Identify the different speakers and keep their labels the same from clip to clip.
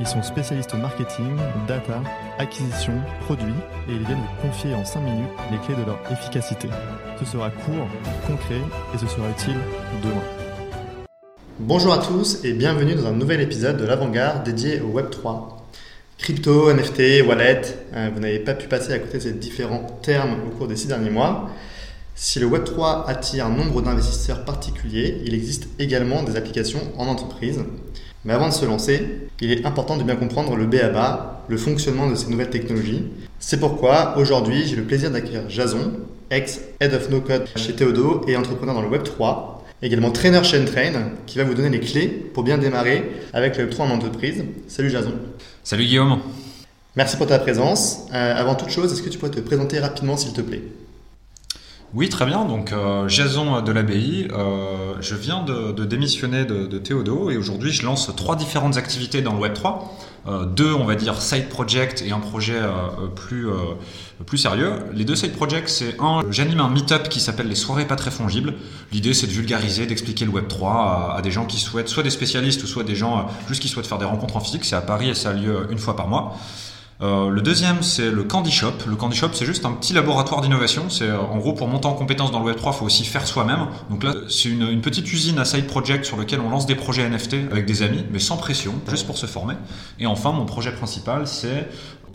Speaker 1: Ils sont spécialistes marketing, data, acquisition, produits et ils viennent vous confier en 5 minutes les clés de leur efficacité. Ce sera court, concret et ce sera utile demain.
Speaker 2: Bonjour à tous et bienvenue dans un nouvel épisode de l'Avant-Garde dédié au Web3. Crypto, NFT, wallet, euh, vous n'avez pas pu passer à côté de ces différents termes au cours des six derniers mois. Si le Web3 attire un nombre d'investisseurs particuliers, il existe également des applications en entreprise. Mais avant de se lancer, il est important de bien comprendre le BABA, le fonctionnement de ces nouvelles technologies. C'est pourquoi aujourd'hui j'ai le plaisir d'accueillir Jason, ex-Head of No Code chez Théodo et entrepreneur dans le Web3, également trainer chez Entrain, qui va vous donner les clés pour bien démarrer avec le Web3 en entreprise. Salut Jason.
Speaker 3: Salut Guillaume.
Speaker 2: Merci pour ta présence. Euh, avant toute chose, est-ce que tu pourrais te présenter rapidement s'il te plaît?
Speaker 3: Oui, très bien. Donc, euh, Jason de l'ABI. Euh, je viens de, de démissionner de, de, Théodo et aujourd'hui, je lance trois différentes activités dans le Web3. Euh, deux, on va dire, side projects et un projet euh, plus, euh, plus sérieux. Les deux side projects, c'est un, j'anime un meet-up qui s'appelle les soirées pas très fongibles. L'idée, c'est de vulgariser, d'expliquer le Web3 à, à, des gens qui souhaitent, soit des spécialistes ou soit des gens juste qui souhaitent faire des rencontres en physique. C'est à Paris et ça a lieu une fois par mois. Euh, le deuxième, c'est le Candy Shop. Le Candy Shop, c'est juste un petit laboratoire d'innovation. C'est euh, en gros pour monter en compétence dans le Web 3, il faut aussi faire soi-même. Donc là, c'est une, petite usine à side project sur lequel on lance des projets NFT avec des amis, mais sans pression, juste pour se former. Et enfin, mon projet principal, c'est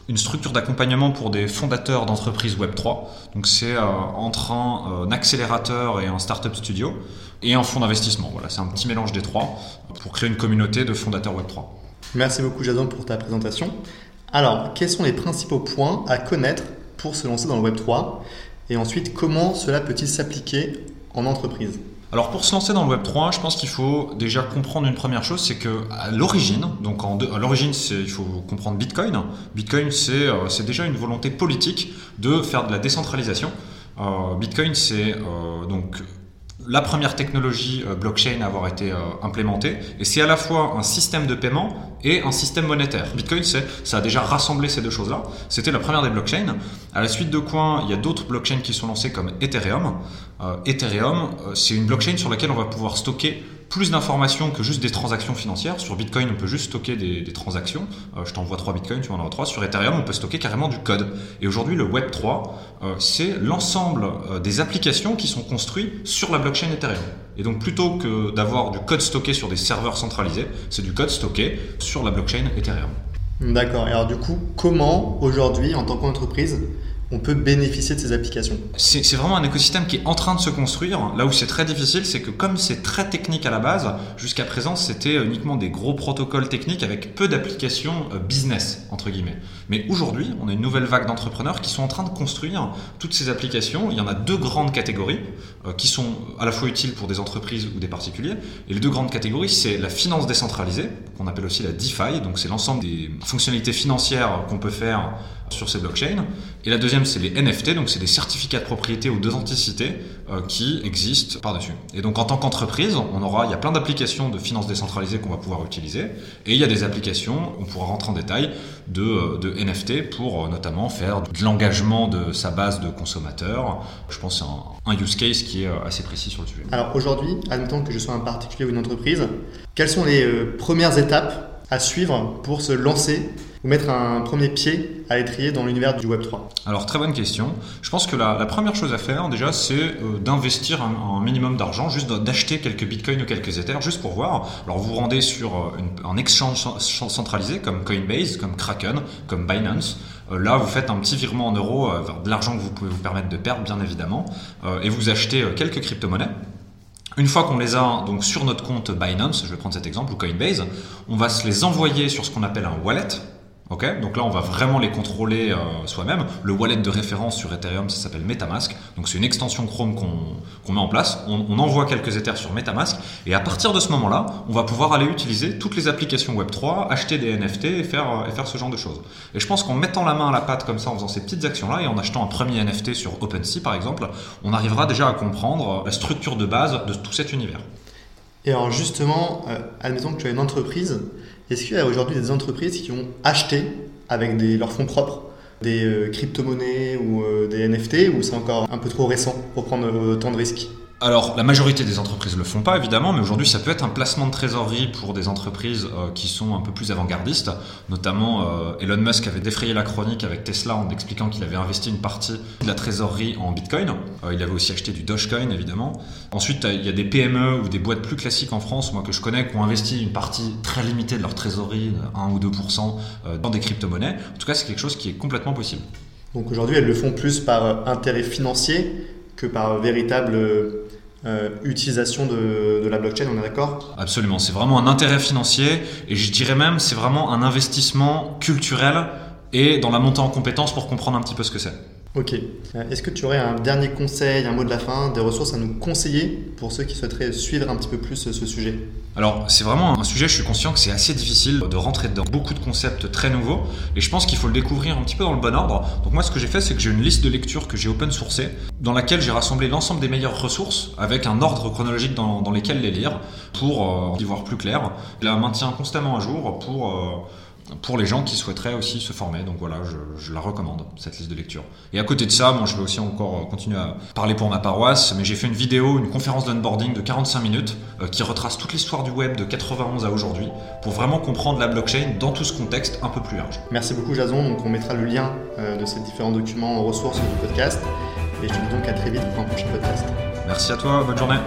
Speaker 3: une structure d'accompagnement pour des fondateurs d'entreprises Web 3. Donc c'est euh, entre un, accélérateur et un startup studio et un fonds d'investissement. Voilà, c'est un petit mélange des trois pour créer une communauté de fondateurs Web 3.
Speaker 2: Merci beaucoup Jason pour ta présentation. Alors, quels sont les principaux points à connaître pour se lancer dans le Web 3 Et ensuite, comment cela peut-il s'appliquer en entreprise
Speaker 3: alors pour se lancer dans le Web 3, je pense qu'il faut déjà comprendre une première chose, c'est que à l'origine, donc en deux, à l'origine, il faut comprendre Bitcoin. Bitcoin, c'est euh, déjà une volonté politique de faire de la décentralisation. Euh, Bitcoin, c'est euh, donc la première technologie euh, blockchain à avoir été euh, implémentée. Et c'est à la fois un système de paiement et un système monétaire. Bitcoin, ça a déjà rassemblé ces deux choses-là. C'était la première des blockchains. À la suite de quoi, il y a d'autres blockchains qui sont lancés comme Ethereum. Euh, Ethereum, c'est une blockchain sur laquelle on va pouvoir stocker plus d'informations que juste des transactions financières. Sur Bitcoin, on peut juste stocker des, transactions. Euh, je t'envoie 3 Bitcoins, tu m'en envoies 3. Sur Ethereum, on peut stocker carrément du code. Et aujourd'hui, le Web 3, euh, c'est l'ensemble euh, des applications qui sont construites sur la blockchain Ethereum. Et donc, plutôt que d'avoir du code stocké sur des serveurs centralisés, c'est du code stocké sur la blockchain Ethereum.
Speaker 2: D'accord. Et alors, du coup, comment aujourd'hui, en tant qu'entreprise, on peut bénéficier de ces applications
Speaker 3: C'est vraiment un écosystème qui est en train de se construire. Là où c'est très difficile, c'est que comme c'est très technique à la base, jusqu'à présent c'était uniquement des gros protocoles techniques avec peu d'applications business, entre guillemets. Mais aujourd'hui, on a une nouvelle vague d'entrepreneurs qui sont en train de construire toutes ces applications. Il y en a deux grandes catégories euh, qui sont à la fois utiles pour des entreprises ou des particuliers. Et les deux grandes catégories, c'est la finance décentralisée, qu'on appelle aussi la DeFi, donc c'est l'ensemble des fonctionnalités financières qu'on peut faire sur ces blockchains. Et la deuxième, c'est les NFT, donc c'est des certificats de propriété ou d'authenticité euh, qui existent par-dessus. Et donc en tant qu'entreprise, on aura, il y a plein d'applications de finance décentralisée qu'on va pouvoir utiliser, et il y a des applications, on pourra rentrer en détail, de, de NFT pour euh, notamment faire de l'engagement de sa base de consommateurs. Je pense à un, un use case qui est assez précis sur le sujet.
Speaker 2: Alors aujourd'hui, admettons que je sois un particulier ou une entreprise, quelles sont les euh, premières étapes à suivre pour se lancer ou mettre un premier pied à l'étrier dans l'univers du Web3
Speaker 3: Alors très bonne question. Je pense que la, première chose à faire déjà c'est euh, d'investir un, minimum d'argent, juste d'acheter quelques bitcoins ou quelques ethers, juste pour voir. Alors vous vous rendez sur euh, un exchange centralisé comme Coinbase, comme Kraken, comme Binance. Euh, là vous faites un petit virement en euros, de l'argent que vous pouvez vous permettre de perdre bien évidemment, et vous achetez quelques crypto-monnaies. Une fois qu'on les a donc sur notre compte Binance, je vais prendre cet exemple, ou Coinbase, on va se les envoyer sur ce qu'on appelle un wallet. Ok, donc là on va vraiment les contrôler euh, soi-même. Le wallet de référence sur Ethereum, ça s'appelle MetaMask. Donc c'est une extension Chrome qu'on met en place. On, envoie quelques Ethers sur MetaMask et à partir de ce moment-là, on va pouvoir aller utiliser toutes les applications Web3, acheter des NFT et faire, et faire ce genre de choses. Et je pense qu'en mettant la main à la pâte comme ça, en faisant ces petites actions-là et en achetant un premier NFT sur OpenSea par exemple, on arrivera déjà à comprendre la structure de base de tout cet univers.
Speaker 2: Et alors justement, euh, admettons que tu as une entreprise est-ce qu'il y a aujourd'hui des entreprises qui ont acheté avec leurs fonds propres des euh, crypto-monnaies ou euh, des NFT ou c'est encore un peu trop récent pour prendre autant de risques?
Speaker 3: Alors, la majorité des entreprises le font pas, évidemment, mais aujourd'hui, ça peut être un placement de trésorerie pour des entreprises euh, qui sont un peu plus avant-gardistes. Notamment, euh, Elon Musk avait défrayé la chronique avec Tesla en expliquant qu'il avait investi une partie de la trésorerie en Bitcoin. Euh, il avait aussi acheté du Dogecoin, évidemment. Ensuite, il y a des PME ou des boîtes plus classiques en France, moi que je connais, qui ont investi une partie très limitée de leur trésorerie, 1 ou 2%, dans des crypto-monnaies. En tout cas, c'est quelque chose qui est complètement possible.
Speaker 2: Donc aujourd'hui, elles le font plus par intérêt financier que par véritable euh, utilisation de, la blockchain, on est d'accord?
Speaker 3: Absolument, c'est vraiment un intérêt financier et je dirais même c'est vraiment un investissement culturel et dans la montée en compétences pour comprendre un petit peu ce que c'est.
Speaker 2: Ok. Euh, est-ce que tu aurais un dernier conseil, un mot de la fin, des ressources à nous conseiller pour ceux qui souhaiteraient suivre un petit peu plus ce sujet?
Speaker 3: Alors, c'est vraiment un sujet, je suis conscient que c'est assez difficile de rentrer dans beaucoup de concepts très nouveaux et je pense qu'il faut le découvrir un petit peu dans le bon ordre. Donc, moi, ce que j'ai fait, c'est que j'ai une liste de lectures que j'ai open sourcée dans laquelle j'ai rassemblé l'ensemble des meilleures ressources avec un ordre chronologique dans, lesquels les lire pour euh, y voir plus clair. Je la maintiens constamment à jour pour. Euh, pour les gens qui souhaiteraient aussi se former. Donc voilà, je, la recommande, cette liste de lecture. Et à côté de ça, moi, je vais aussi encore continuer à parler pour ma paroisse, mais j'ai fait une vidéo, une conférence d'onboarding de 45 minutes euh, qui retrace toute l'histoire du web de 91 à aujourd'hui pour vraiment comprendre la blockchain dans tout ce contexte un peu plus large.
Speaker 2: Merci beaucoup Jason, donc on mettra le lien euh, de ces différents documents en ressources du podcast. Et je te dis donc à très vite pour un prochain podcast.
Speaker 3: Merci à toi, bonne journée.